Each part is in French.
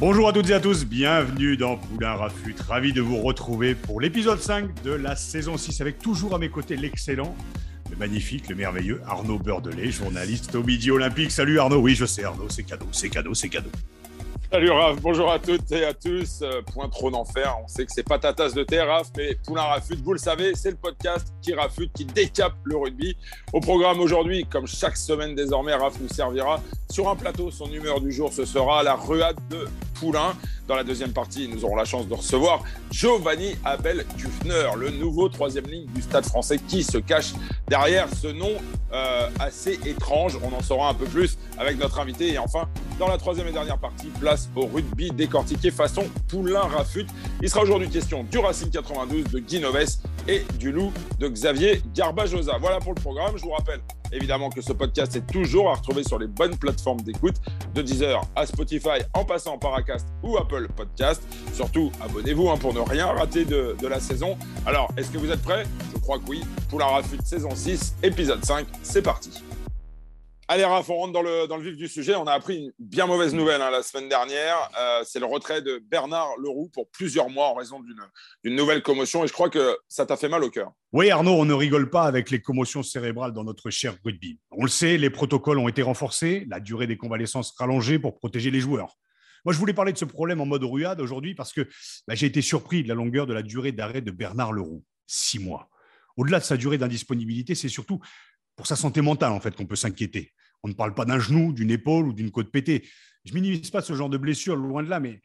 Bonjour à toutes et à tous, bienvenue dans Poulain Rafut. Ravi de vous retrouver pour l'épisode 5 de la saison 6 avec toujours à mes côtés l'excellent, le magnifique, le merveilleux Arnaud Beurdelet, journaliste au Midi Olympique. Salut Arnaud, oui je sais Arnaud, c'est cadeau, c'est cadeau, c'est cadeau. Salut Raph, bonjour à toutes et à tous. Euh, point trop d'enfer, on sait que c'est pas ta tasse de thé Raph, mais Poulain Rafute, vous le savez, c'est le podcast qui rafute, qui décape le rugby. Au programme aujourd'hui, comme chaque semaine désormais, Raph nous servira sur un plateau. Son humeur du jour, ce sera la ruade de Poulain. Dans la deuxième partie, nous aurons la chance de recevoir Giovanni Abel Kufner, le nouveau troisième ligne du Stade français qui se cache derrière ce nom euh, assez étrange. On en saura un peu plus avec notre invité. Et enfin, dans la troisième et dernière partie, place au rugby décortiqué façon Poulain Rafute. Il sera aujourd'hui question du Racing 92 de Guy Noves et du Loup de Xavier Garbajosa. Voilà pour le programme. Je vous rappelle évidemment que ce podcast est toujours à retrouver sur les bonnes plateformes d'écoute, de Deezer à Spotify, en passant par Acast ou Apple Podcast. Surtout, abonnez-vous hein, pour ne rien rater de, de la saison. Alors, est-ce que vous êtes prêts? Je crois que oui. Pour la Rafute saison 6, épisode 5, c'est parti. Allez, Raph, on rentre dans le, dans le vif du sujet. On a appris une bien mauvaise nouvelle hein, la semaine dernière. Euh, c'est le retrait de Bernard Leroux pour plusieurs mois en raison d'une nouvelle commotion. Et je crois que ça t'a fait mal au cœur. Oui Arnaud, on ne rigole pas avec les commotions cérébrales dans notre cher rugby. On le sait, les protocoles ont été renforcés, la durée des convalescences rallongée pour protéger les joueurs. Moi, je voulais parler de ce problème en mode ruade aujourd'hui parce que bah, j'ai été surpris de la longueur de la durée d'arrêt de Bernard Leroux. Six mois. Au-delà de sa durée d'indisponibilité, c'est surtout pour sa santé mentale en fait qu'on peut s'inquiéter. On ne parle pas d'un genou, d'une épaule ou d'une côte pétée. Je minimise pas ce genre de blessure, loin de là, mais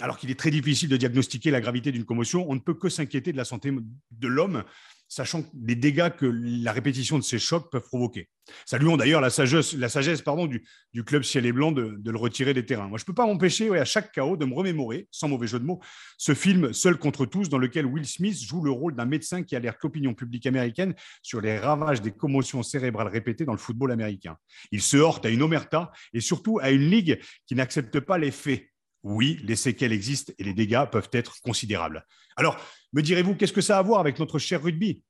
alors qu'il est très difficile de diagnostiquer la gravité d'une commotion, on ne peut que s'inquiéter de la santé de l'homme sachant les dégâts que la répétition de ces chocs peuvent provoquer. Saluons d'ailleurs la sagesse, la sagesse pardon, du, club ciel et blanc de, de, le retirer des terrains. Moi, je ne peux pas m'empêcher à chaque chaos de me remémorer, sans mauvais jeu de mots, ce film Seul contre tous, dans lequel Will Smith joue le rôle d'un médecin qui alerte l'opinion publique américaine sur les ravages des commotions cérébrales répétées dans le football américain. Il se heurte à une omerta et surtout à une ligue qui n'accepte pas les faits oui, les séquelles existent et les dégâts peuvent être considérables. Alors, me direz-vous, qu'est-ce que ça a à voir avec notre cher rugby?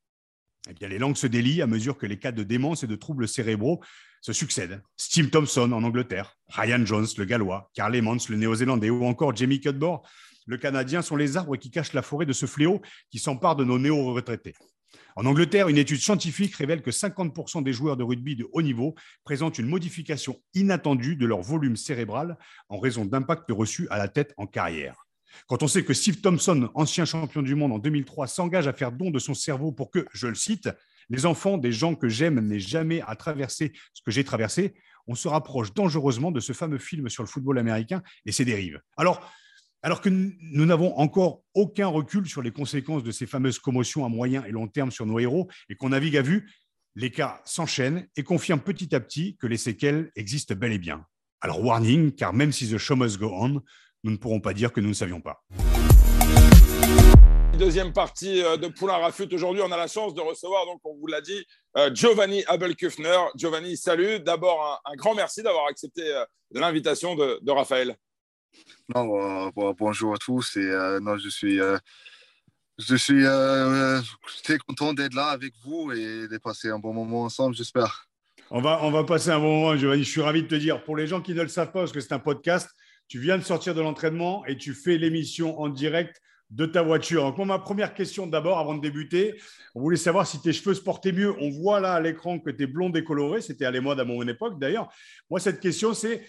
Eh bien, les langues se délient à mesure que les cas de démence et de troubles cérébraux se succèdent. Steve Thompson en Angleterre, Ryan Jones, le Gallois, Carl Emmons, le Néo-Zélandais, ou encore Jamie Cudmore, le Canadien, sont les arbres qui cachent la forêt de ce fléau qui s'empare de nos néo-retraités. En Angleterre, une étude scientifique révèle que 50% des joueurs de rugby de haut niveau présentent une modification inattendue de leur volume cérébral en raison d'impacts reçus à la tête en carrière. Quand on sait que Steve Thompson, ancien champion du monde en 2003, s'engage à faire don de son cerveau pour que, je le cite, les enfants des gens que j'aime n'aient jamais à traverser ce que j'ai traversé, on se rapproche dangereusement de ce fameux film sur le football américain et ses dérives. Alors, alors que nous n'avons encore aucun recul sur les conséquences de ces fameuses commotions à moyen et long terme sur nos héros et qu'on navigue à vue, les cas s'enchaînent et confirment petit à petit que les séquelles existent bel et bien. Alors warning, car même si the show must go on, nous ne pourrons pas dire que nous ne savions pas. Deuxième partie euh, de Poulain Rafut. Aujourd'hui, on a la chance de recevoir, donc on vous l'a dit, euh, Giovanni Abelkufner. Giovanni, salut. D'abord, un, grand merci d'avoir accepté euh, l'invitation de, Raphaël. Non, bonjour à tous. Et, non, je suis, je suis très content d'être là avec vous et de passer un bon moment ensemble, j'espère. On va, on va passer un bon moment, Giovanni. Je suis ravi de te dire, pour les gens qui ne le savent pas, parce que c'est un podcast, tu viens de sortir de l'entraînement et tu fais l'émission en direct de ta voiture. Donc, ma première question d'abord, avant de débuter, on voulait savoir si tes cheveux se portaient mieux. On voit là à l'écran que tu es blond décoloré. C'était à les modes à mon époque d'ailleurs. Moi, cette question, c'est.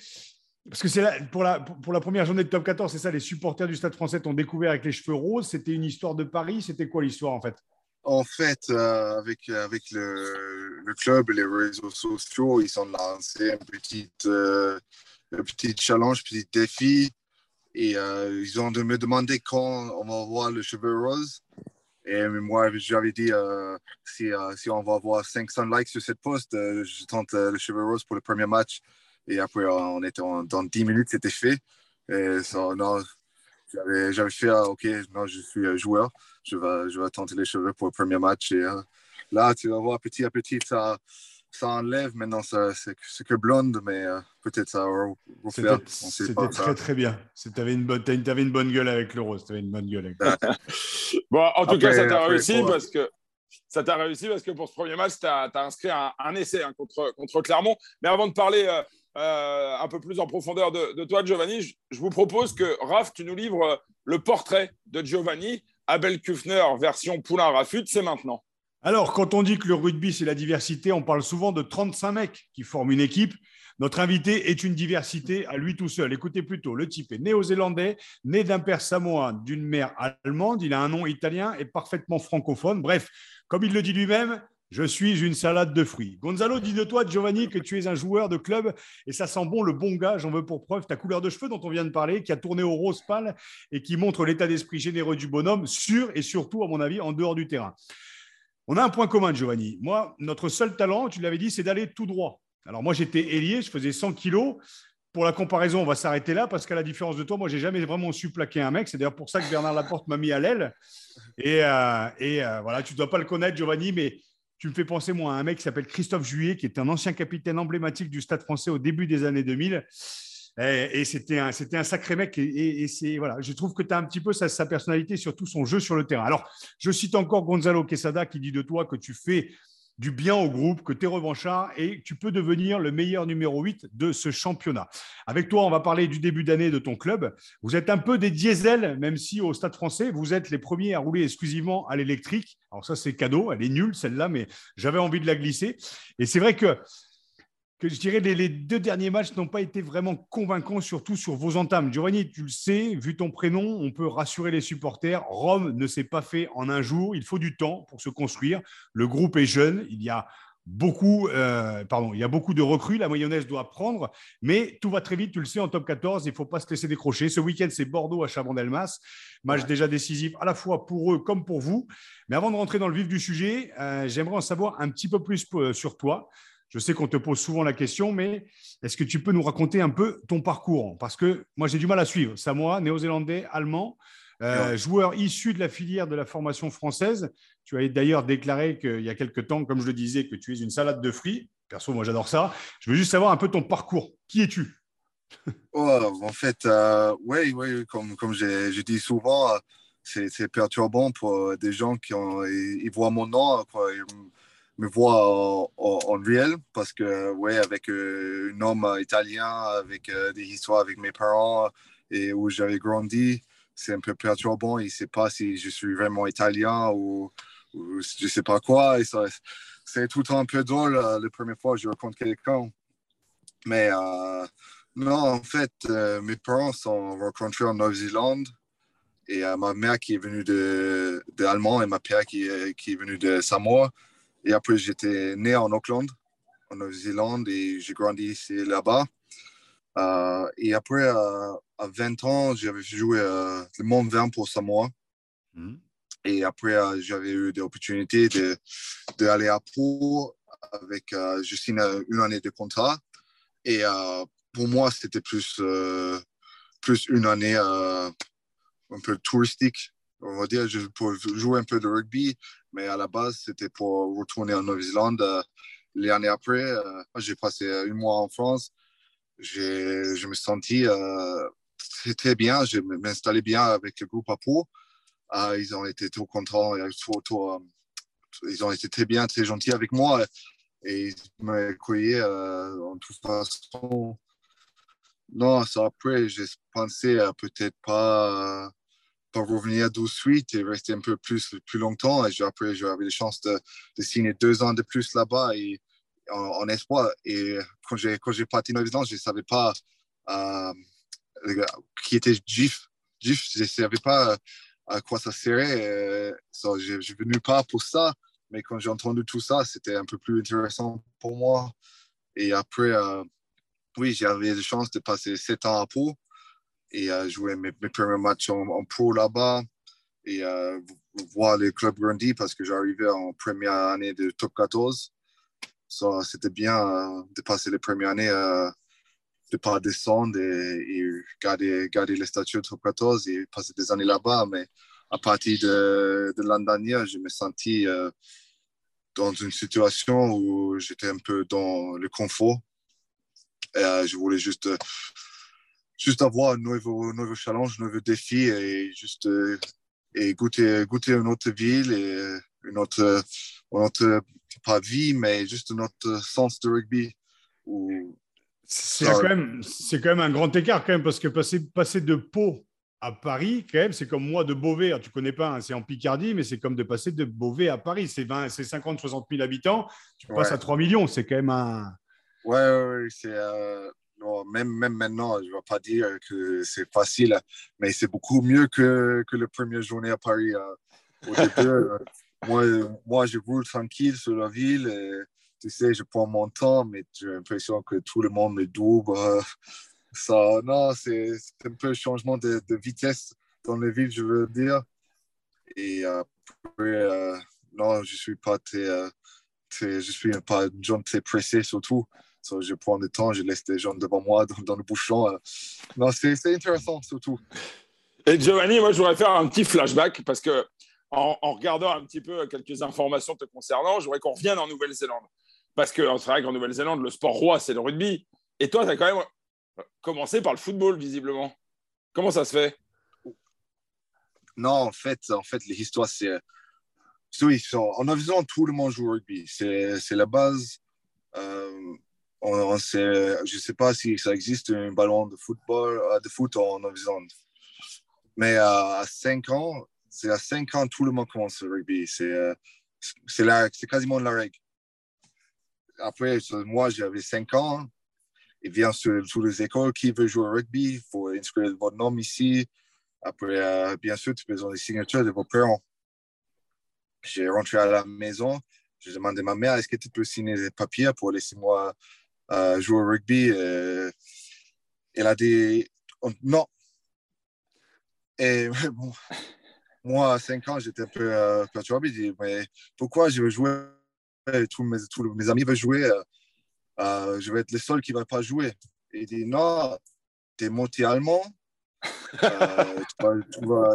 Parce que c'est pour la, pour la première journée de top 14, c'est ça, les supporters du Stade français t'ont découvert avec les cheveux roses. C'était une histoire de Paris. C'était quoi l'histoire en fait? En fait, euh, avec, avec le, le, club les réseaux sociaux, ils ont lancé une petite. Euh, petit challenge, petit défi. Et euh, ils ont de me demander quand on va voir le cheveu rose. Et moi, j'avais dit, si, si, on va avoir 500 likes sur cette post, je tente le cheveu rose pour le premier match. Et après, on était dans 10 minutes, c'était fait. Et ça, non, j'avais fait, ah, OK, non, je suis joueur, je vais, je vais tenter les cheveux pour le premier match. Et là, tu vas voir petit à petit, ça, ça enlève. Maintenant, c'est que blonde, mais euh, peut-être ça refaire. C'était très, très bien. Tu avais, une bonne, avais une bonne gueule avec le rose. Tu avais une bonne gueule avec Bon, en tout cas, ça t'a réussi parce que. Ça t'a réussi parce que pour ce premier match, tu as, inscrit un, essai hein, contre, contre Clermont. Mais avant de parler euh, euh, un peu plus en profondeur de, toi, Giovanni, je, vous propose que, Raph, tu nous livres le portrait de Giovanni. Abel Kufner, version Poulain Rafut, c'est maintenant. Alors, quand on dit que le rugby, c'est la diversité, on parle souvent de 35 mecs qui forment une équipe. Notre invité est une diversité à lui tout seul. Écoutez plutôt, le type est néo-zélandais, né d'un père samoan, d'une mère allemande. Il a un nom italien et parfaitement francophone. Bref, comme il le dit lui-même, je suis une salade de fruits. Gonzalo dit de toi, Giovanni, que tu es un joueur de club et ça sent bon le bon gars. J'en veux pour preuve ta couleur de cheveux dont on vient de parler, qui a tourné au rose pâle et qui montre l'état d'esprit généreux du bonhomme, sur et surtout, à mon avis, en dehors du terrain. On a un point commun, Giovanni. Moi, notre seul talent, tu l'avais dit, c'est d'aller tout droit. Alors moi, j'étais ailier, je faisais 100 kilos. Pour la comparaison, on va s'arrêter là parce qu'à la différence de toi, moi, j'ai jamais vraiment su plaquer un mec. C'est d'ailleurs pour ça que Bernard Laporte m'a mis à l'aile. Et, euh, euh, voilà, tu ne dois pas le connaître, Giovanni, mais tu me fais penser, moi, à un mec qui s'appelle Christophe Juillet, qui est un ancien capitaine emblématique du Stade français au début des années 2000. Et, c'était un, un, sacré mec. Et, c'est voilà, je trouve que tu as un petit peu sa, sa, personnalité, surtout son jeu sur le terrain. Alors, je cite encore Gonzalo Quesada qui dit de toi que tu fais du bien au groupe, que tu es revanchard et tu peux devenir le meilleur numéro 8 de ce championnat. Avec toi, on va parler du début d'année de ton club. Vous êtes un peu des diesels, même si au Stade français, vous êtes les premiers à rouler exclusivement à l'électrique. Alors ça, c'est cadeau, elle est nulle celle-là, mais j'avais envie de la glisser. Et c'est vrai que que je dirais les, les deux derniers matchs n'ont pas été vraiment convaincants, surtout sur vos entames. Giovanni, tu le sais, vu ton prénom, on peut rassurer les supporters. Rome ne s'est pas fait en un jour. Il faut du temps pour se construire. Le groupe est jeune. Il y a beaucoup, euh, pardon, il y a beaucoup de recrues. La mayonnaise doit prendre, mais tout va très vite. Tu le sais, en top 14, il ne faut pas se laisser décrocher. Ce week-end, c'est Bordeaux à Chabandelmas. Match déjà décisif à la fois pour eux comme pour vous. Mais avant de rentrer dans le vif du sujet, euh, j'aimerais en savoir un petit peu plus euh, sur toi. Je sais qu'on te pose souvent la question, mais est-ce que tu peux nous raconter un peu ton parcours? Parce que moi, j'ai du mal à suivre. Samoa, néo-zélandais, allemand, euh, joueur issu de la filière de la formation française. Tu as d'ailleurs déclaré qu'il y a quelques temps, comme je le disais, que tu es une salade de fruits. Perso, moi, j'adore ça. Je veux juste savoir un peu ton parcours. Qui es-tu? Oh, En fait, euh, oui, oui, comme, comme j'ai dit souvent, euh, c'est perturbant pour des gens qui ont, ils, voient mon nom. Quoi, me voit en, réel parce que, ouais, avec euh, un homme italien, avec euh, des histoires avec mes parents et où j'avais grandi, c'est un peu perturbant. Il ne sait pas si je suis vraiment italien ou, je ne sais pas quoi. C'est tout le temps un peu drôle euh, la première fois que je rencontre quelqu'un. Mais non, en fait, mes parents sont rencontrés en Nouvelle-Zélande et ma mère qui est venue de, de Allemand et ma père qui, qui est venue de Samoa. Et après, j'étais né en Auckland, en Nouvelle-Zélande, et j'ai grandi ici là-bas. Euh, et après, euh, à 20 ans, j'avais joué euh, le Mont 20 pour Samoa. Hmm. Et après, j'avais eu des opportunités d'aller à Pau avec juste une, année de contrat. Et pour moi, c'était plus, plus une année un peu touristique on va dire, pour jouer un peu de rugby, mais à la base, c'était pour retourner en Nouvelle-Zélande. Euh, l'année après, euh, j'ai passé un mois en France. Je me sentis euh, très, bien. Je m'installais bien avec le groupe à Pau. ils ont été trop contents. ils ont été très bien, très gentils avec moi. Et ils m'accueillaient en toute façon. Non, ça après, j'ai pensé peut-être pas revenir de suite et rester un peu plus, plus longtemps. Et après, j'avais la chance de, signer deux ans de plus là-bas et en, espoir. Et quand j'ai, quand j'ai parti en je ne savais pas euh, qui était GIF. GIF, je ne savais pas à quoi ça serait. So, je suis venu pas pour ça. Mais quand j'ai entendu tout ça, c'était un peu plus intéressant pour moi. Et après, euh, oui, j'avais la chance de passer sept ans à Pau et euh, jouer mes, premiers matchs en, pro là-bas. Et euh, voir les clubs grandir parce que j'arrivais en première année de top 14. So, c'était bien de passer les premières années, de ne pas descendre et, garder, garder les statuts top 14 et passer des années là-bas. Mais à partir de, de l'année dernière, je me sentis dans une situation où j'étais un peu dans le confort. Et, je voulais juste juste avoir un nouveau, nouveau challenge, un nouveau défi et juste euh, et goûter, goûter une autre ville et une autre, une autre, pas vie, mais juste un autre sens de rugby. C'est quand, même, quand même un grand écart quand même parce que passer, passer de Pau à Paris, quand même, c'est comme moi de Beauvais. tu tu connais pas, hein, c'est en Picardie, mais c'est comme de passer de Beauvais à Paris. C'est 50, 60 000 habitants. Tu passes à 3 millions. C'est quand même un. Ouais, ouais, ouais c'est. Euh, même, même maintenant, je ne vais pas dire que c'est facile, mais c'est beaucoup mieux que, que la première journée à Paris. Euh. Au début, euh, moi, moi, je roule tranquille sur la ville. Et, tu sais, je prends mon temps, mais j'ai l'impression que tout le monde me double. Ça, non, c'est un peu un changement de, de, vitesse dans la ville, je veux dire. Et après, euh, non, je suis pas très, très, je suis pas très pressé surtout je prends le temps, je laisse des gens devant moi dans, le bouchon. Euh. Non, c'est intéressant surtout. Et Giovanni, moi, je voudrais faire un petit flashback parce que en, regardant un petit peu quelques informations te concernant, je voudrais qu'on revienne en Nouvelle-Zélande. Parce que c'est vrai qu'en Nouvelle-Zélande, le sport roi, c'est le rugby. Et toi, tu as quand même commencé par le football, visiblement. Comment ça se fait? Non, en fait, en fait l'histoire, c'est. Oui, en Nouvelle-Zélande, tout le monde joue au rugby. C'est la base. Euh, on, je ne sais pas si ça existe un ballon de football, euh, de foot en Nouvelle-Zélande. Mais à 5 ans, c'est à 5 ans, tout le monde commence le rugby. C'est euh, quasiment la règle. Après, moi, j'avais 5 ans. Il vient sur toutes les écoles qui veut jouer au rugby. Il faut inscrire votre nom ici. Après, euh, bien sûr, tu besoin des signatures de vos parents. J'ai rentré à la maison. J'ai demandé à ma mère, est-ce que tu peux signer des papiers pour laisser moi euh, jouer au rugby. Euh, elle a dit non. Et bon, moi, à 5 ans, j'étais un peu euh, perturbé. Je mais pourquoi je veux jouer? Tous mes, tous mes amis veulent jouer. je vais être le seul qui ne va pas jouer. il dit, non, tu es monté allemand.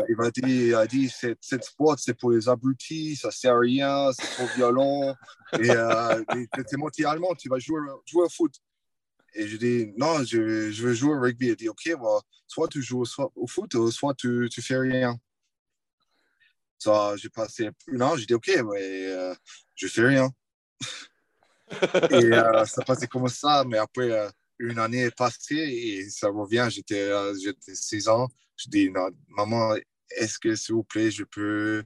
Il, va dire, il a dit cette, sport, c'est pour les abrutis, ça sert à rien, c'est trop violent. Et euh, tu es monté allemand, tu vas jouer, jouer au foot. Et je dis, non, je, je veux jouer au rugby. Il dit, OK, soit tu joues au foot, soit tu, tu fais rien. Ça, j'ai passé un an, j'ai dit, OK, mais euh, je fais rien. et euh, ça passait comme ça, mais après, une année est passée et ça revient. J'étais, euh, j'étais 6 ans. Je dis, non, maman, est-ce que, s'il vous plaît, je peux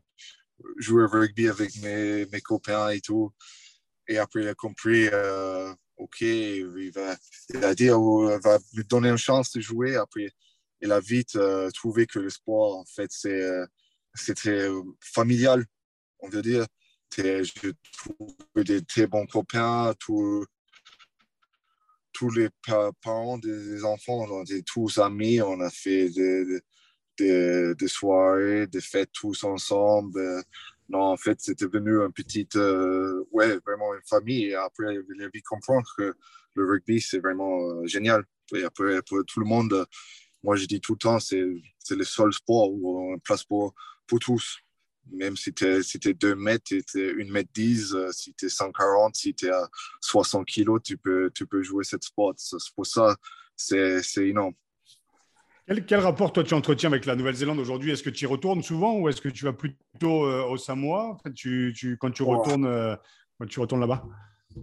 jouer au rugby avec mes, mes copains et tout? Et après, il a compris, euh, OK, il, va, il a dit, oh, il va me donner une chance de jouer. Après, il a vite euh, trouvé que le sport, en fait, c'est, c'était familial, on veut dire. Je trouve des très bons copains, tout, tous les parents des enfants, on était tous amis, on a fait des, soirées, des fêtes tous ensemble. Non, en fait, c'était devenu une petite, euh, ouais, vraiment une famille. Et après, il a vu comprendre que le rugby, c'est vraiment euh, génial. Et après, pour tout le monde, moi, je dis tout le temps, c'est le seul sport où on place pour, pour tous même si tu es, 2 mètres, tu es 1 mètre 10, euh, si tu es 140, si tu es à 60 kilos, tu peux, tu peux jouer cette sport. Pour ça, c'est énorme. Quel, quel, rapport toi tu entretiens avec la Nouvelle-Zélande aujourd'hui? Est-ce que tu y retournes souvent ou est-ce que tu vas plutôt euh, au Samoa? Tu, tu, quand tu retournes, euh, tu retournes là-bas?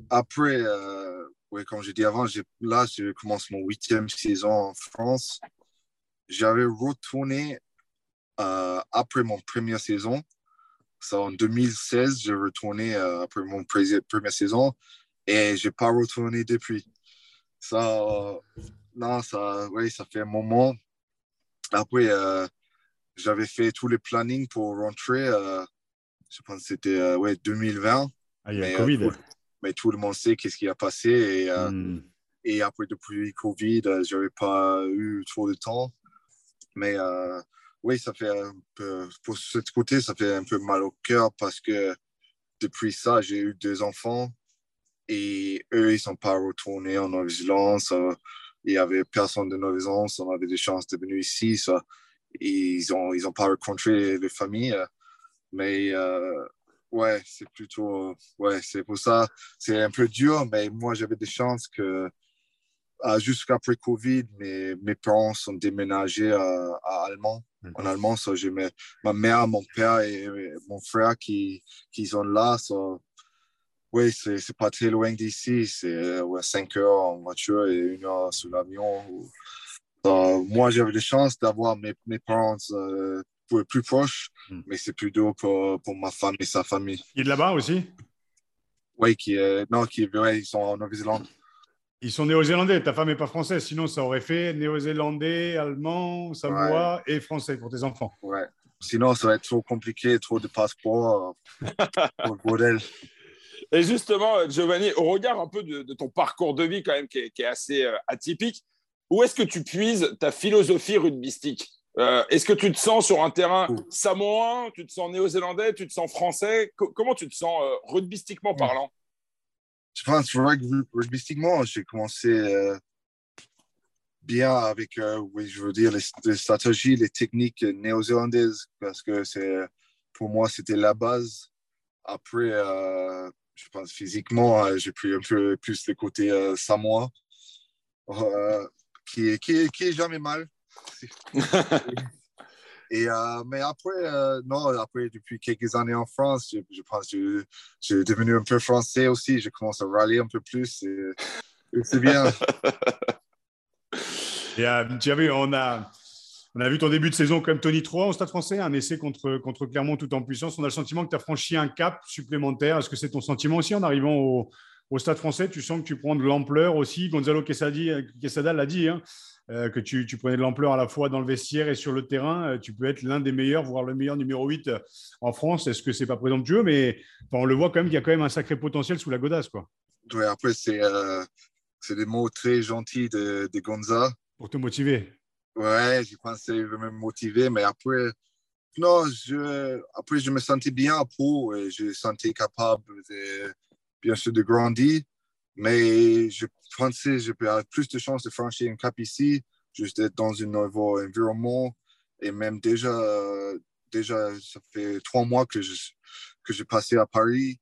Après, oui, comme j'ai dit avant, là je commence mon huitième saison en France. J'avais retourné après mon première saison. Ça, en 2016, j'ai retourné euh, après mon première saison et je n'ai pas retourné depuis. Ça, non, ça, oui, ça fait un moment. Après, euh, j'avais fait tous les plannings pour rentrer. Euh, je pense que c'était ouais, 2020. Ah, il y a mais, Covid. mais tout le monde sait qu'est-ce qui a passé. Et, hmm. et après, depuis Covid, je n'avais pas eu trop de temps. Mais oui, ça fait un peu, pour ce côté, ça fait un peu mal au cœur parce que depuis ça, j'ai eu deux enfants et eux, ils sont pas retournés en Nouvelle-Zélande. Il n'y avait personne de Nouvelle-Zélande, on avait des chances de venir ici. Ils n'ont ils ont pas rencontré les familles. Mais euh, ouais, c'est plutôt, ouais, c'est pour ça, c'est un peu dur, mais moi, j'avais des chances que jusqu'après Covid, mes, mes parents sont déménagés à, à Allemand. Mhm. En Allemand, so, j'ai ma mère, mon père et, mon frère qui, qui sont là. So, oui, c'est pas très loin d'ici. C'est ouais, 5 heures en voiture et une heure sur l'avion. moi, j'avais des chances d'avoir mes, mes parents euh, plus proches, hmm. mais c'est plus dur pour, pour, ma femme et sa famille. Il est là-bas aussi? Oui, qui, non, qui, ils sont en Nouvelle-Zélande. Ils sont néo-zélandais. Ta femme n'est pas française, sinon ça aurait fait néo-zélandais, allemand, samoa et français pour tes enfants. Ouais. Sinon, ça va être trop compliqué, trop de passeports pour le bordel. Et justement, Giovanni, au regard un peu de, ton parcours de vie quand même qui est, assez euh, atypique, où est-ce que tu puises ta philosophie rugbystique? Euh, Est-ce que tu te sens sur un terrain samoan, tu te sens néo-zélandais, tu te sens français? Comment tu te sens euh, rugbystiquement parlant? Je pense rugbystiquement, j'ai commencé euh, bien avec, oui, je veux dire, les, stratégies, les techniques néo-zélandaises, parce que c'est pour moi, c'était la base. Après, je pense physiquement, j'ai pris un peu plus le côté samoa, qui, qui, qui est jamais mal. Euh, mais après, euh, non, après, depuis quelques années en France, je, je pense que j'ai devenu un peu français aussi. Je commence à râler un peu plus. C'est bien. et, euh, on a, on a vu ton début de saison comme Tony 3 au Stade français, un essai contre, contre Clermont tout en puissance. On a le sentiment que tu as franchi un cap supplémentaire. Est-ce que c'est ton sentiment aussi en arrivant au, au Stade français? Tu sens que tu prends de l'ampleur aussi. Gonzalo Quesada l'a dit. Hein. Euh, que tu, prenais de l'ampleur à la fois dans le vestiaire et sur le terrain. Euh, tu peux être l'un des meilleurs, voire le meilleur numéro 8 euh, en France. Est-ce que c'est pas présomptueux Mais on le voit quand même qu'il y a quand même un sacré potentiel sous la godasse. Quoi. Ouais, après, c'est, des mots très gentils de, de, Gonza. Pour te motiver. Ouais, je pense que veut me motiver. Mais après, non, je, après, je me sentais bien à peau et je me sentais capable, de, bien sûr, de grandir. Mais je pensais que j'avais plus de chances de franchir un cap ici, juste d'être dans un nouveau environnement. Et même déjà, déjà ça fait trois mois que je, que j'ai passé à Paris.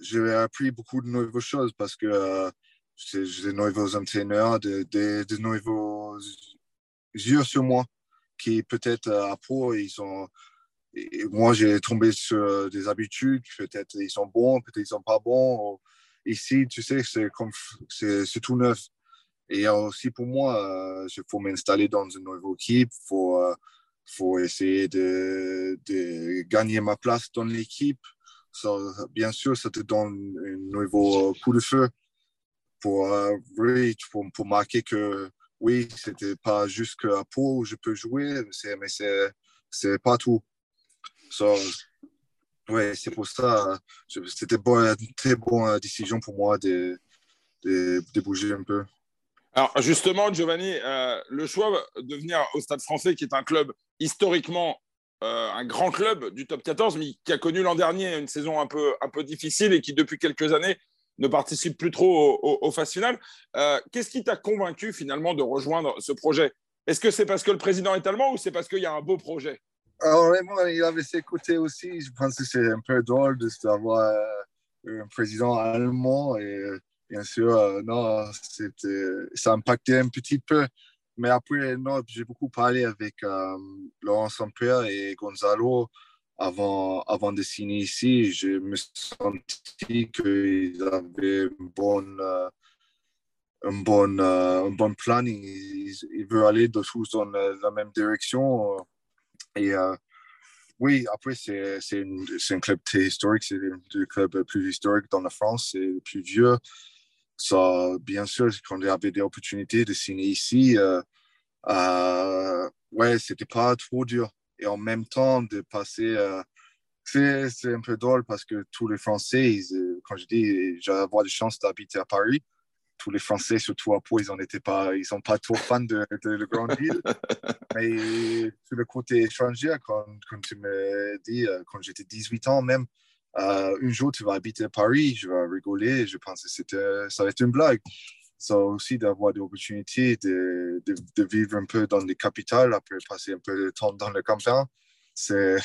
J'ai appris beaucoup de nouvelles choses parce que euh, j'ai des nouveaux entraîneurs, de, de, de, nouveaux yeux sur moi qui peut-être euh, à pro, ils sont. Moi, j'ai tombé sur des habitudes, peut-être ils sont bons, peut-être ils sont pas bons. Ici, tu sais, c'est tout neuf. Et aussi pour moi, il euh, faut m'installer dans une nouvelle équipe, il faut, euh, faut essayer de, gagner ma place dans l'équipe. bien sûr, ça te donne un nouveau coup de feu pour, euh, pour, marquer que oui, c'était pas juste qu'à Pau où je peux jouer, mais c'est pas tout. Oui, c'est pour ça. C'était une très bonne décision pour moi de, de, bouger un peu. Alors justement, Giovanni, euh, le choix de venir au Stade français, qui est un club historiquement euh, un grand club du top 14, mais qui a connu l'an dernier une saison un peu, difficile et qui depuis quelques années ne participe plus trop aux, phases finales. Euh, qu'est-ce qui t'a convaincu finalement de rejoindre ce projet? Est-ce que c'est parce que le président est allemand ou c'est parce qu'il y a un beau projet? Alors, il avait ses côtés aussi. Je pense que c'est un peu drôle d'avoir euh, un président allemand. Et bien sûr, euh, non, ça impactait un petit peu. Mais après, j'ai beaucoup parlé avec euh, Laurent Saint-Pierre et Gonzalo avant, avant de signer ici. Je me sentis qu'ils avaient un bon, un bon planning. Ils, ils veulent aller de tous dans la même direction. Et euh, oui, après, c'est un club très historique. C'est le club plus historique dans la France. C'est le plus vieux. Ça, bien sûr, quand avait des opportunités de signer ici, euh, euh, ouais, c'était pas trop dur. Et en même temps, de passer. Euh, c'est un peu drôle parce que tous les Français, quand je dis, avoir de chance d'habiter à Paris, tous les Français, surtout à Pau, ils n'étaient pas, ils sont pas trop fans de, de, la grande ville. Mais sur le côté étranger, quand, quand tu me dis, euh, quand j'étais 18 ans même, euh, un jour tu vas habiter à Paris, je vais rigoler, je pense que c'était, ça va être une blague. Ça aussi d'avoir des opportunités de, de, de, vivre un peu dans les capitales, après passer un peu de temps dans le campagne, c'est,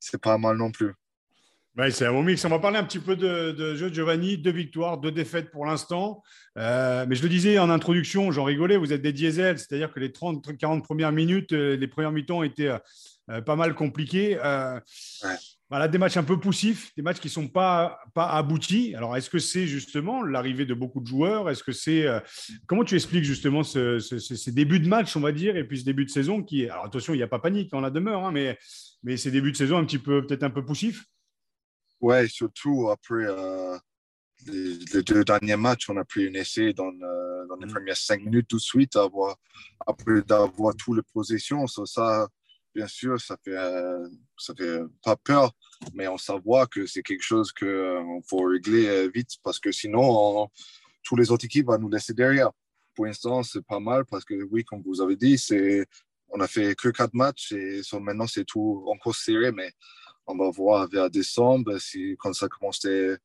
c'est pas mal non plus. Ouais, c'est un bon mix. On va parler un petit peu de, de jeu de Giovanni. Deux victoires, deux défaites pour l'instant. Euh, mais je le disais en introduction, j'en rigolais, vous êtes des diesels, c'est-à-dire que les 30-40 premières minutes, euh, les premières mi-temps étaient euh, pas mal compliquées. Ouais. Voilà, des matchs un peu poussifs, des matchs qui ne sont pas, pas aboutis. Alors, est-ce que c'est justement l'arrivée de beaucoup de joueurs? Est-ce que c'est. comment tu expliques justement ce, ce, ces débuts de match, on va dire, et puis ce début de saison qui. Alors, attention, il n'y a pas panique en la demeure, hein, mais, mais ces débuts de saison un petit peu, peut-être un peu poussifs? Ouais, surtout après euh, les, les, deux derniers matchs, on a pris un essai dans, euh, dans les mm. premières cinq minutes tout de suite, avoir, après d'avoir toutes les positions. So, ça, bien sûr, ça fait, euh, ça fait pas peur, mais on savoir que c'est quelque chose euh, faut régler vite parce que sinon, on, tous les autres équipes vont nous laisser derrière. Pour l'instant, c'est pas mal parce que, oui, comme vous avez dit, c'est, on a fait que quatre matchs et so, maintenant, c'est tout encore serré, mais on va voir vers décembre si, quand ça commence à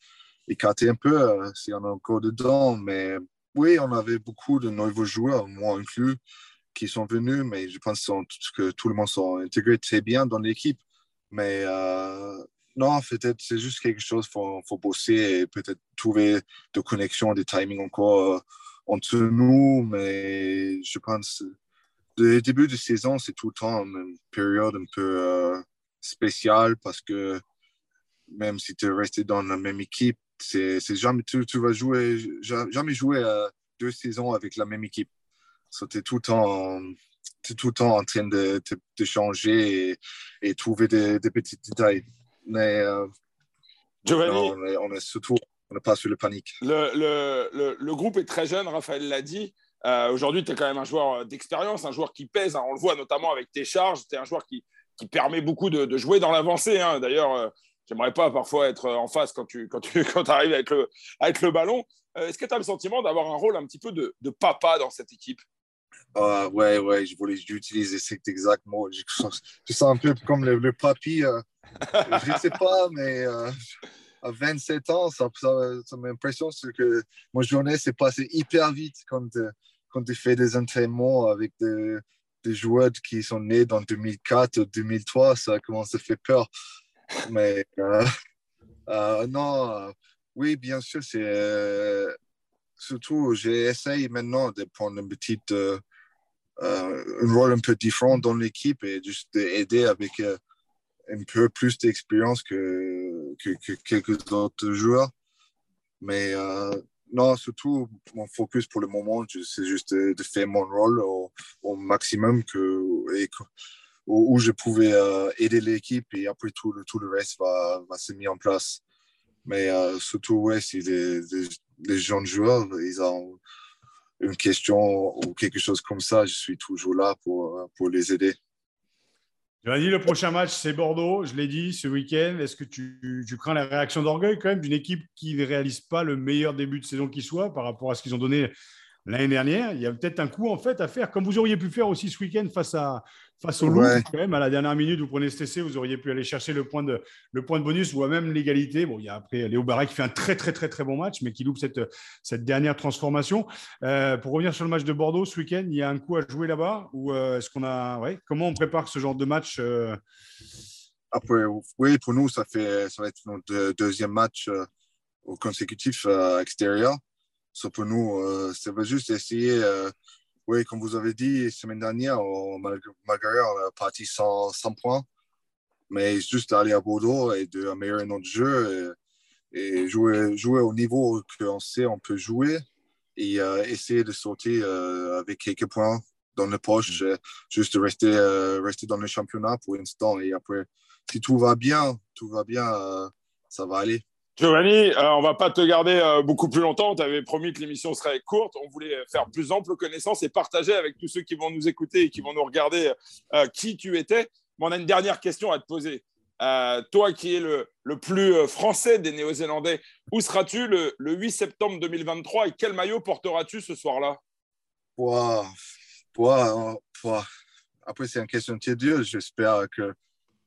écarter un peu, euh, si on est encore dedans. Mais oui, on avait beaucoup de nouveaux joueurs, moi inclus, qui sont venus, mais je pense que tout le monde s'est intégré très bien dans l'équipe. Mais euh, non, peut-être c'est juste quelque chose qu'il faut, bosser et peut-être trouver des connexions, des timings encore euh, entre nous. Mais je pense le début de saison, c'est tout le temps une période un peu euh, spécial parce que même si tu es resté dans la même équipe, c'est jamais tu, tu, vas jouer jamais jouer euh, deux saisons avec la même équipe. So, tu es tout le temps tout le temps en train de, de, de changer et, et, trouver des, des, petits détails. Mais euh, non, on, est, on, est, surtout on n'est pas sur le panique. Le, le, le, le, groupe est très jeune, Raphaël l'a dit. Euh, Aujourd'hui, tu es quand même un joueur d'expérience, un joueur qui pèse. Hein, on le voit notamment avec tes charges. Tu es un joueur qui, qui permet beaucoup de, jouer dans l'avancée. Hein. D'ailleurs, euh, j'aimerais pas parfois être en face quand tu, quand tu quand arrives avec le, avec le ballon. Euh, Est-ce que tu as le sentiment d'avoir un rôle un petit peu de, papa dans cette équipe? Uh, Ouais, ouais, je voulais utiliser cet exact mot. Je, sens un peu comme le, le papy. Euh, je ne sais pas, mais euh, à 27 ans, ça, ça, ça que mon journée s'est passée hyper vite quand, quand tu fais des entraînements avec des des joueurs qui sont nés dans 2004, 2003, ça commence à faire peur. Mais euh, euh, non, euh, oui, bien sûr, c'est surtout, j'essaye maintenant de prendre une petite, un rôle un peu différent dans l'équipe et juste d'aider avec un peu plus d'expérience que, que, que, quelques autres joueurs. Mais non, surtout, mon focus pour le moment, c'est juste de, de, faire mon rôle au, maximum que, et, où, je pouvais euh, aider l'équipe et après tout le, tout le reste va, va se mettre en place. Mais euh, surtout, ouais, si les, les, les, jeunes joueurs, ils ont une question ou quelque chose comme ça, je suis toujours là pour, pour les aider. Dit le prochain match, c'est Bordeaux. Je l'ai dit ce week-end. Est-ce que tu, tu, crains la réaction d'orgueil quand même d'une équipe qui ne réalise pas le meilleur début de saison qui soit par rapport à ce qu'ils ont donné l'année dernière Il y a peut-être un coup en fait à faire, comme vous auriez pu faire aussi ce week-end face, à, face au Loup. Ouais. Quand même, à la dernière minute, vous prenez ce TC, vous auriez pu aller chercher le point de, le point de bonus ou même l'égalité. Bon, il y a après Léo Barret qui fait un très, très, très, très bon match, mais qui loupe cette, cette dernière transformation. Euh, pour revenir sur le match de Bordeaux ce week-end, il y a un coup à jouer là-bas ou euh, est-ce qu'on a. Ouais, comment on prépare ce genre de match euh... Après, oui, pour nous, ça, fait, ça va être notre deuxième match au consécutif extérieur. Ça, pour nous, euh, ça va juste essayer, oui, comme vous avez dit, la semaine dernière, malgré, on a parti sans, points, mais juste aller à Bordeaux et d'améliorer notre jeu et, jouer, jouer au niveau qu'on sait on peut jouer et essayer de sortir avec quelques points dans les poches, juste rester, rester dans le championnat pour l'instant et après si tout va bien, tout va bien, euh, ça va aller. Giovanni, euh, on va pas te garder euh, beaucoup plus longtemps. Tu avais promis que l'émission serait courte. On voulait faire plus ample connaissance et partager avec tous ceux qui vont nous écouter et qui vont nous regarder euh, qui tu étais. Mais on a une dernière question à te poser. toi qui es le, le plus français des Néo-Zélandais, où seras-tu le, le, 8 septembre 2023 et quel maillot porteras-tu ce soir-là? Après, c'est une question de Dieu. J'espère que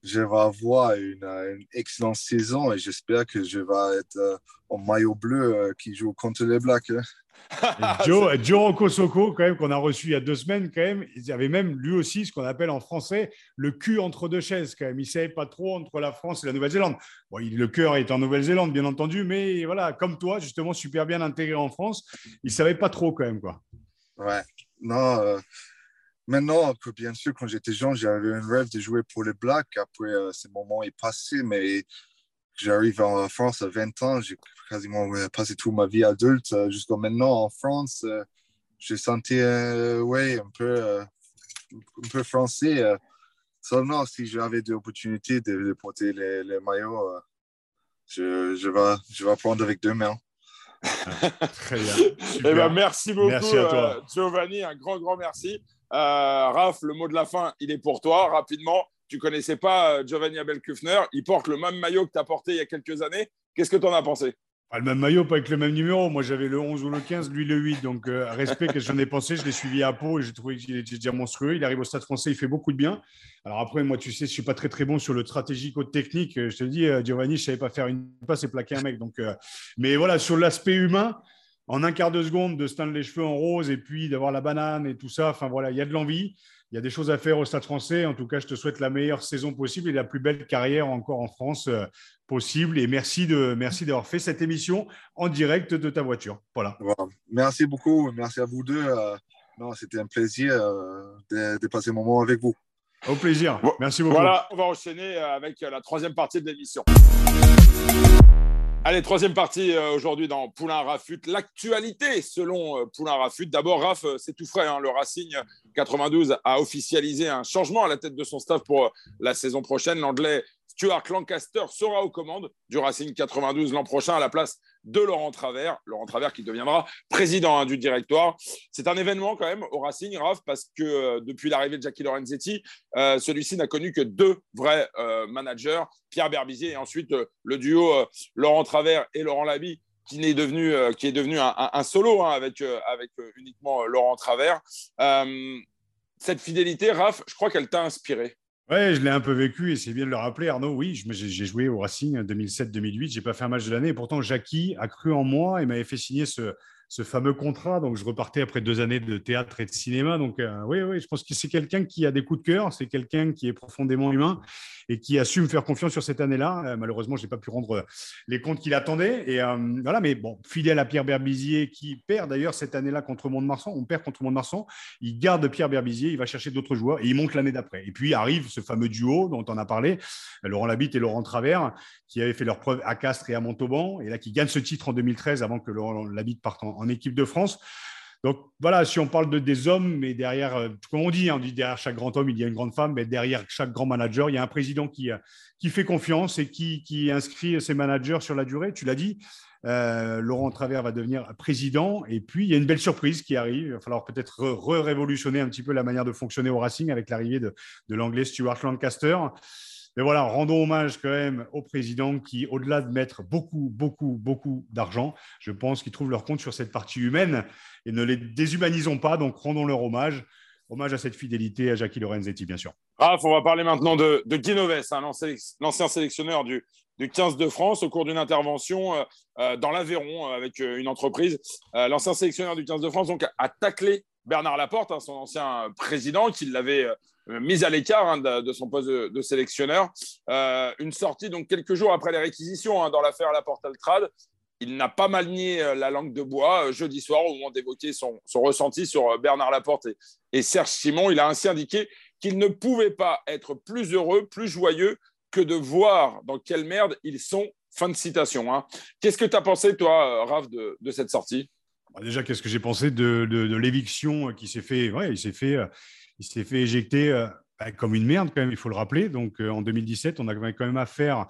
je vais avoir une, une, excellente saison et j'espère que je vais être euh, en maillot bleu euh, qui joue contre les Blacks. Hein. Joe, Joe Rocco quand même, qu'on a reçu il y a deux semaines, quand même, il avait même lui aussi ce qu'on appelle en français le cul entre deux chaises, quand même. Il ne savait pas trop entre la France et la Nouvelle-Zélande. Bon, le cœur est en Nouvelle-Zélande, bien entendu, mais voilà, comme toi, justement, super bien intégré en France, il ne savait pas trop, quand même, quoi. Ouais, non. Euh, Maintenant, bien sûr, quand j'étais jeune, j'avais un rêve de jouer pour les Blacks. Après, euh, ce moment est passé, mais j'arrive en France à 20 ans. J'ai quasiment passé toute ma vie adulte euh, jusqu'à maintenant en France. Euh, j'ai senti ouais, un, peu, un peu français. seulement, si j'avais des opportunités de, porter les, les maillots, je, je, vais, je vais prendre avec deux mains. Très bien. Eh ben, merci beaucoup, merci à toi. Giovanni. Un grand, grand merci. Euh, Raph, le mot de la fin, il est pour toi. Rapidement, tu connaissais pas euh, Giovanni Abel-Kufner. Il porte le même maillot que tu as porté il y a quelques années. Qu'est-ce que tu en as pensé? Le même maillot, pas avec le même numéro. Moi, j'avais le 11 ou le 15, lui le 8. Donc, euh, respect, que j'en ai pensé Je l'ai suivi à Pau et j'ai trouvé qu'il était déjà monstrueux. Il arrive au stade français, il fait beaucoup de bien. Alors, après, moi, tu sais, je ne suis pas très, très bon sur le stratégique ou technique. Je te dis, Giovanni, je ne savais pas faire une passe et plaquer un mec. Donc, mais voilà, sur l'aspect humain, en un quart de seconde de se teindre les cheveux en rose et puis d'avoir la banane et tout ça. Enfin voilà, il y a de l'envie, il y a des choses à faire au Stade français. En tout cas, je te souhaite la meilleure saison possible et la plus belle carrière encore en France euh, possible. Et merci de merci d'avoir fait cette émission en direct de ta voiture. Voilà. Merci beaucoup, merci à vous deux. Euh, non, c'était un plaisir euh, de, passer un moment avec vous. Au plaisir. Merci beaucoup. Voilà, on va enchaîner avec la troisième partie de l'émission. Allez, troisième partie euh, aujourd'hui dans Poulain Rafut. L'actualité selon euh, Poulain Rafut. D'abord, Raf, euh, c'est tout frais. Hein. le Racing 92 a officialisé un changement à la tête de son staff pour la saison prochaine. L'anglais Stuart Lancaster sera aux commandes du Racing 92 l'an prochain à la place de Laurent Travers. Laurent Travers qui deviendra président hein, du directoire. C'est un événement quand même au Racing, Raph, parce que euh, depuis l'arrivée de Jackie Lorenzetti, euh, celui-ci n'a connu que deux vrais euh, managers, Pierre Berbizier et ensuite le duo Laurent Travers et Laurent Labi qui est devenu, qui est devenu un, solo hein, avec, avec uniquement Laurent Travers. cette fidélité, Raph, je crois qu'elle t'a inspiré. Ouais, je l'ai un peu vécu et c'est bien de le rappeler, Arnaud. Oui, j'ai joué au Racing 2007-2008. J'ai pas fait un match de l'année. Pourtant, Jackie a cru en moi et m'avait fait signer ce, ce fameux contrat. Donc, je repartais après deux années de théâtre et de cinéma. Donc, euh, oui, oui, je pense que c'est quelqu'un qui a des coups de cœur. C'est quelqu'un qui est profondément humain et qui a su me faire confiance sur cette année-là. Euh, malheureusement, je n'ai pas pu rendre les comptes qu'il attendait. Et euh, voilà, mais bon, fidèle à Pierre Berbizier, qui perd d'ailleurs cette année-là contre Mont-de-Marsan. On perd contre Mont-de-Marsan. Il garde Pierre Berbizier. Il va chercher d'autres joueurs et il monte l'année d'après. Et puis arrive ce fameux duo dont on a parlé, Laurent Labitte et Laurent Travers, qui avaient fait leur preuve à Castres et à Montauban. Et là, qui gagne ce titre en 2013 avant que Laurent Labitte parte en, en équipe de France. Donc voilà, si on parle de, des hommes, mais derrière, euh, comme on dit, hein, on dit derrière chaque grand homme, il y a une grande femme, mais derrière chaque grand manager, il y a un président qui, euh, qui fait confiance et qui, qui inscrit ses managers sur la durée. Tu l'as dit, euh, Laurent Travers va devenir président. Et puis, il y a une belle surprise qui arrive. Il va falloir peut-être re-révolutionner un petit peu la manière de fonctionner au Racing avec l'arrivée de, de l'anglais Stuart Lancaster. Mais voilà, rendons hommage quand même au président qui, au-delà de mettre beaucoup, beaucoup, beaucoup d'argent, je pense qu'ils trouvent leur compte sur cette partie humaine et ne les déshumanisons pas. Donc, rendons leur hommage. Hommage à cette fidélité à Jackie Lorenzetti, bien sûr. Raph, on va parler maintenant de, de Guy Noves, hein, l'ancien sélectionneur du, du 15 de France au cours d'une intervention euh, euh, dans l'Aveyron euh, avec une entreprise. L'ancien sélectionneur du 15 de France donc, a taclé Bernard Laporte, hein, son ancien président, qui l'avait mise à l'écart hein, de, son poste de, sélectionneur. Euh, une sortie donc quelques jours après les réquisitions hein, dans l'affaire Laporte Altrad. Il n'a pas mal nié euh, la langue de bois jeudi soir au moment d'évoquer son, ressenti sur Bernard Laporte et, Serge Simon. Il a ainsi indiqué qu'il ne pouvait pas être plus heureux, plus joyeux que de voir dans quelle merde ils sont. Fin de citation. Hein. Qu'est-ce que tu as pensé, toi, Raph, de, cette sortie? Bah, Déjà, qu'est-ce que j'ai pensé de, l'éviction qui s'est fait ouais, Il s'est fait il s'est fait éjecter euh, bah, comme une merde, quand même, il faut le rappeler. Donc, euh, en 2017, on avait quand même affaire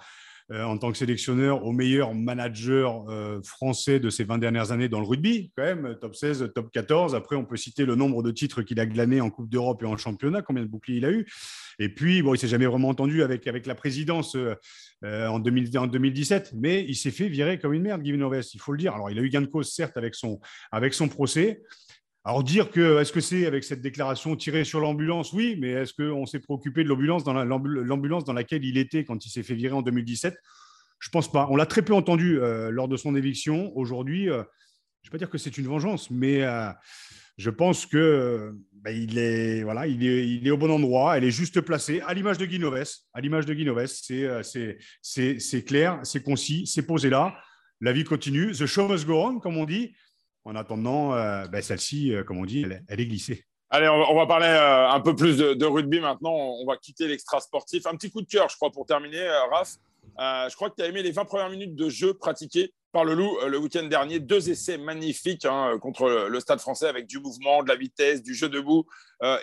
en tant que sélectionneur au meilleur manager français de ces 20 dernières années dans le rugby, quand même, top 16, top 14. Après, on peut citer le nombre de titres qu'il a glané en Coupe d'Europe et en championnat, combien de boucliers il a eu. Et puis, bon, il s'est jamais vraiment entendu avec, avec la présidence en, 2017, mais il s'est fait virer comme une merde, Guy Noves, il faut le dire. Alors, il a eu gain de cause, certes, avec son, avec son procès. Alors dire que est-ce que c'est avec cette déclaration tirée sur l'ambulance? Oui, mais est-ce qu'on s'est préoccupé de l'ambulance dans dans laquelle il était quand il s'est fait virer en 2017 Je pense pas. On l'a très peu entendu euh, lors de son éviction. Aujourd'hui, euh, je ne vais pas dire que c'est une vengeance, mais euh, je pense que bah, il est voilà, il est, il est au bon endroit. Elle est juste placée à l'image de Guinoves. À l'image de Guinoves, c'est c'est clair, c'est concis, c'est posé là. La vie continue. The show must go on, comme on dit. En attendant, euh, ben, celle-ci, euh, comme on dit, elle, est glissée. Allez, on va, parler euh, un peu plus de, rugby maintenant. On va quitter l'extra sportif. Un petit coup de cœur, je crois, pour terminer, Raph. je crois que tu as aimé les 20 premières minutes de jeu pratiquées par le Loup le week-end dernier. Deux essais magnifiques hein, contre le, Stade français avec du mouvement, de la vitesse, du jeu debout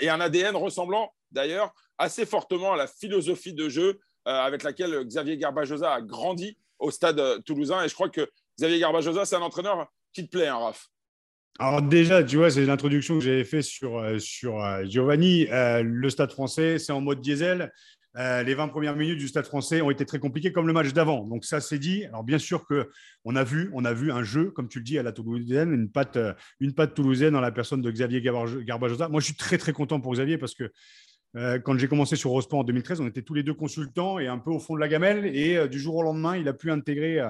et un ADN ressemblant d'ailleurs assez fortement à la philosophie de jeu avec laquelle Xavier Garbajosa a grandi au Stade toulousain. Et je crois que Xavier Garbajosa, c'est un entraîneur qui te plaît, hein, Raph? Alors déjà, tu vois, c'est l'introduction que j'avais fait sur, euh, sur euh, Giovanni. Euh, le Stade français, c'est en mode diesel. les 20 premières minutes du Stade français ont été très compliquées, comme le match d'avant. Donc ça, c'est dit. Alors bien sûr que on a vu, on a vu un jeu, comme tu le dis, à la toulousaine, une patte, une patte toulousaine dans la personne de Xavier Garbajosa. Moi, je suis très très content pour Xavier parce que quand j'ai commencé sur Eurosport en 2013, on était tous les deux consultants et un peu au fond de la gamelle. Et du jour au lendemain, il a pu intégrer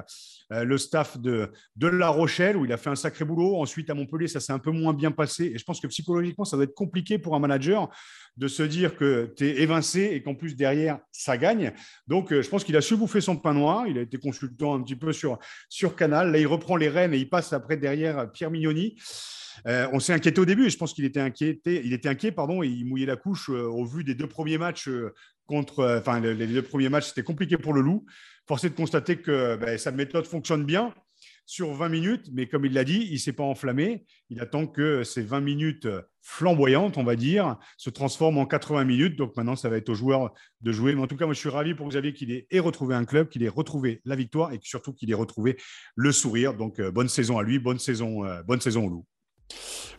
le staff de, La Rochelle, où il a fait un sacré boulot. Ensuite, à Montpellier, ça s'est un peu moins bien passé. Et je pense que psychologiquement, ça doit être compliqué pour un manager de se dire que tu es évincé et qu'en plus, derrière, ça gagne. Donc, je pense qu'il a su bouffer son pain noir. Il a été consultant un petit peu sur, sur Canal. Là, il reprend les rênes et il passe après derrière Pierre Mignoni. Euh, on s'est inquiété au début. Je pense qu'il était inquiété. Il était inquiet, pardon, et il mouillait la couche euh, au vu des deux premiers matchs euh, contre. Enfin, les, deux premiers matchs, c'était compliqué pour le Loup. Forcé de constater que ben, sa méthode fonctionne bien sur 20 minutes, mais comme il l'a dit, il ne s'est pas enflammé. Il attend que ces 20 minutes flamboyantes, on va dire, se transforment en 80 minutes. Donc maintenant, ça va être aux joueurs de jouer. Mais en tout cas, moi, je suis ravi pour Xavier qu'il ait retrouvé un club, qu'il ait retrouvé la victoire et surtout qu'il ait retrouvé le sourire. Donc, bonne saison à lui, bonne saison, bonne saison au Loup.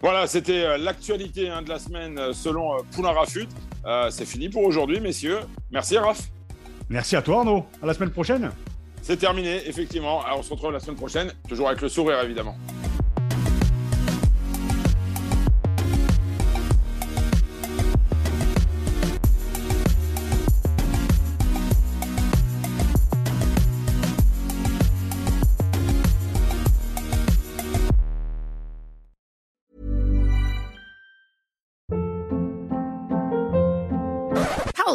Voilà, c'était euh, l'actualité hein, de la semaine euh, selon euh, Poulain Rafut. c'est fini pour aujourd'hui, messieurs. Merci, Raph. Merci à toi, Arnaud. À la semaine prochaine. C'est terminé, effectivement. Alors, on se retrouve la semaine prochaine, toujours avec le sourire, évidemment.